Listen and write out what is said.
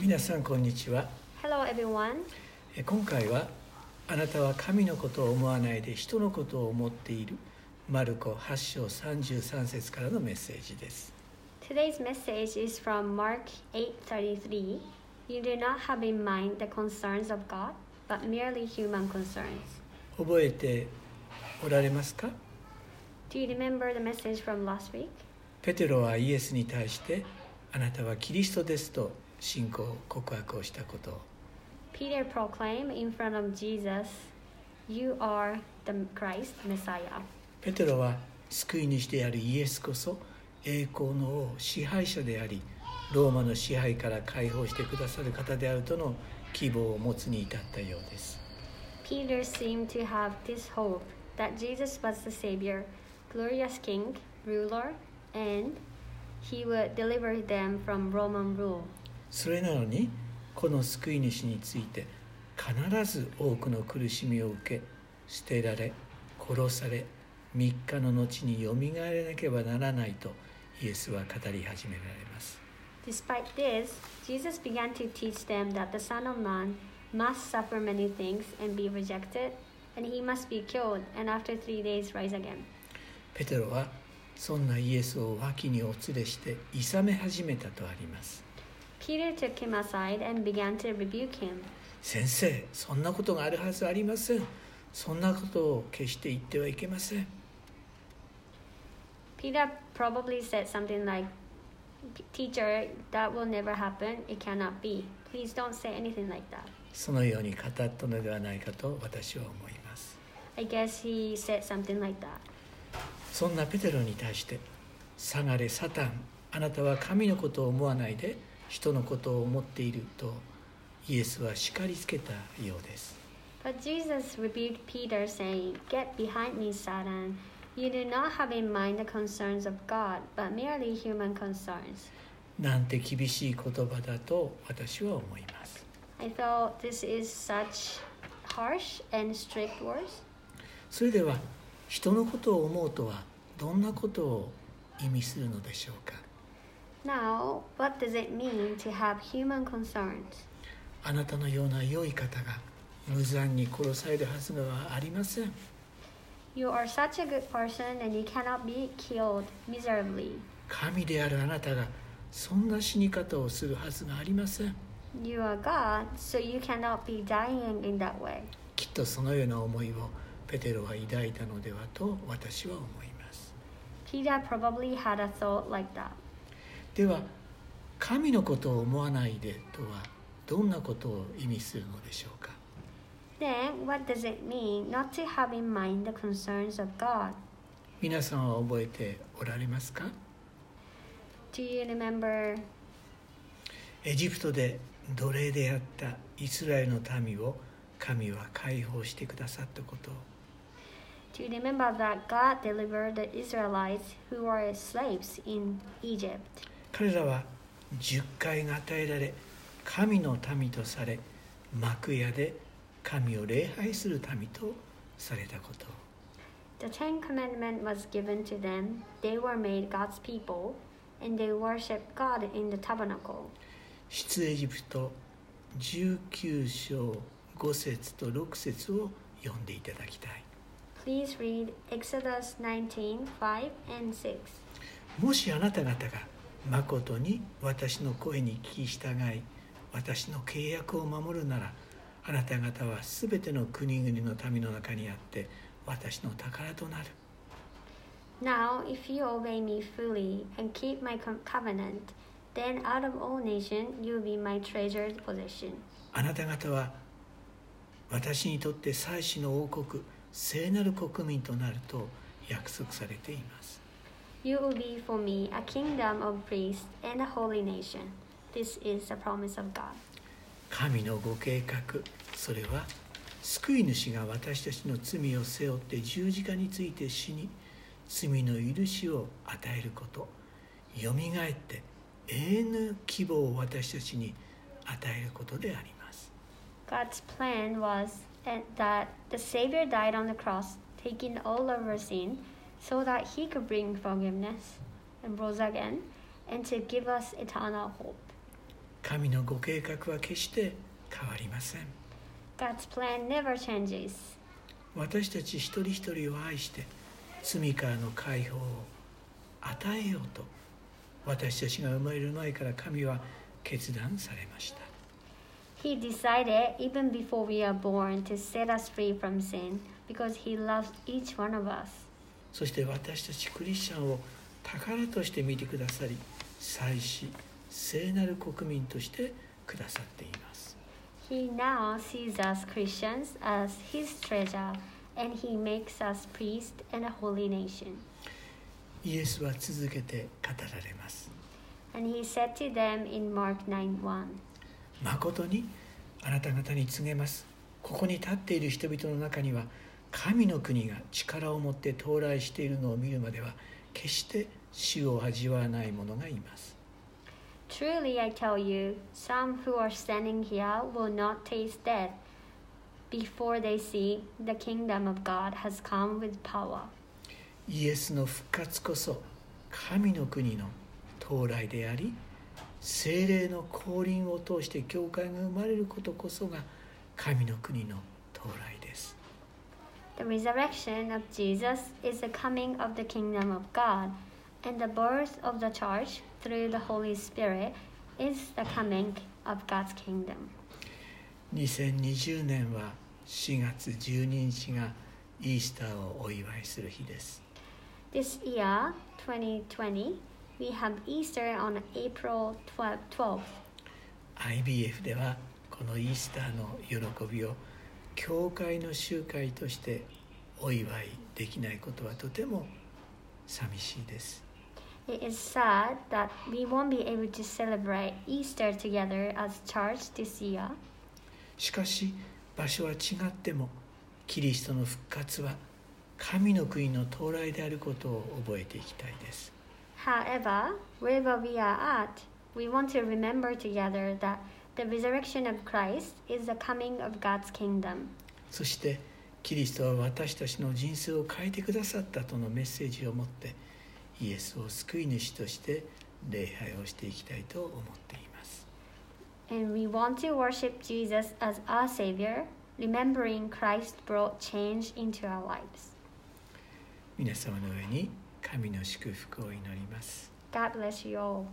皆さんこんにちは Hello, everyone. え今回はあなたは神のことを思わないで人のことを思っているマルコ8章33節からのメッセージです Today's message is from Mark 8:33. You do not have in mind the concerns of God, but merely human concerns. 覚えておられますか Do you remember the message from last week? ペテロはイエスに対してあなたはキリストですと信仰告白をしたことを Peter proclaimed in front of Jesus, You are the Christ, Messiah. ペテロは救い主であるイエスこそ栄光の王支配者でありローマの支配から解放してくださる方であるとの希望を持つに至ったようです Peter seemed to have this hope that Jesus was the Savior, glorious King, ruler, and he would deliver them from Roman rule. それなのにこの救い主について必ず多くの苦しみを受け捨てられ殺され3日の後によみがえらなければならないとイエスは語り始められます Despite this, Jesus began to teach them that the Son of Man must suffer many things and be rejected, and he must be killed, and after three days rise again. ペテロはそんなイエスを脇にお連れして諌め始めたとあります Peter took him aside and began to rebuke him. 先生そんなことがあるはずありませんそんなことを決して言ってはいけません Peter probably said something like, Teacher, that will never happen. It cannot be. Please don't say anything like that. そのように語ったのではないかと私は思います I guess he said something like that. そんなペテロに対して「下がれサタンあなたは神のことを思わないで人のことを思っている」とイエスは叱りつけたようです But Jesus rebuked Peter, saying, Get behind me, Satan. You do not have in mind the concerns of God, but merely human concerns. なんて厳しい言葉だと私は思います I thought this is such harsh and strict words. それでは人のことを思うとはどんなことを意味するのでしょうか Now, what does it mean to have human concerns? あなたのような良い方が無残に殺されるはずがありません You are such a good person and you cannot be killed miserably. 神であるあなたがそんな死に方をするはずがありません You are God, so you cannot be dying in that way. きっとそのような思いをペテロは抱いたのではと私は思います Peter probably had a thought like that. では神のことを思わないでとはどんなことを意味するのでしょうか Then, what does it mean not to have in mind the concerns of God? 皆さんは覚えておられますか Do you remember エジプトで奴隷であったイスラエルの民を神は解放してくださったことを Do you remember that God delivered the Israelites who were slaves in Egypt? 彼らは十回が与えられ神の民とされ幕屋で神を礼拝する民とされたことを The Ten Commandment was given to them. They were made God's people, and they worshiped God in the tabernacle. 出エジプト19章5節と6節を読んでいただきたい Please read Exodus 19 5 and 6. もしあなた方がまことに私の声に聞き従い私の契約を守るならあなた方はすべての国々の民の中にあって私の宝となる Now, if you obey me fully and keep my co- covenant, then out of all nations you will be my treasured possession. あなた方は私にとって祭司の王国聖なる国民となると約束されています You will be for me a kingdom of priests and a holy nation. This is the promise of God. 神のご計画それは救い主が私たちの罪を背負って十字架について死に罪の許しを与えることよみがえって永遠の希望を私たちに与えることであります God's plan was that the Savior died on the cross, taking all of our sin, so that He could bring forgiveness and rose again, and to give us eternal hope. 神のご計画は決して変わりません God's plan never changes. 私たち一人一人を愛して罪からの解放を与えようと私たちが生まれる前から神は決断されました He decided, even before we are born, to set us free from sin because He loves each one of us. そして私たちクリスチャンを宝として見てくださり祭司聖なる国民としてくださっています He now sees us Christians as His treasure and He makes us priest and a holy nation. イエスは続けて語られます And He said to them in Mark 9 1. 誠にあなた方に告げますここに立っている人々の中には神の国が力を持って到来しているのを見るまでは決して死を味わわない者がいます Truly I tell you, some who are standing here will not taste death before they see the kingdom of God has come with power. イエスの復活こそ神の国の到来であり精霊の降臨を通して教会が生まれることこそが神の国の到来です The resurrection of Jesus is the coming of the kingdom of God, and the birth of the church through the Holy Spirit is the coming of God's kingdom. 2020年は4月12日がイースターをお祝いする日です This year, 2020, we have Easter on April 12th. 12th. IBF ではこのイースターの喜びを 教会の集会としてお祝いできないことはとても寂しいです It is sad that we won't be able to celebrate Easter together as church this year. しかし場所は違ってもキリストの復活は神の国の到来であることを覚えていきたいです However, wherever we are at, we want to remember together that the resurrection of Christ is the coming of God's kingdom. そしてキリストは私たちの人生を変えてくださったとのメッセージを持ってイエスを救い主として礼拝をしていきたいと思っています And we want to worship Jesus as our Savior, remembering Christ brought change into our lives. 皆様の上に神の祝福を祈ります God bless you all.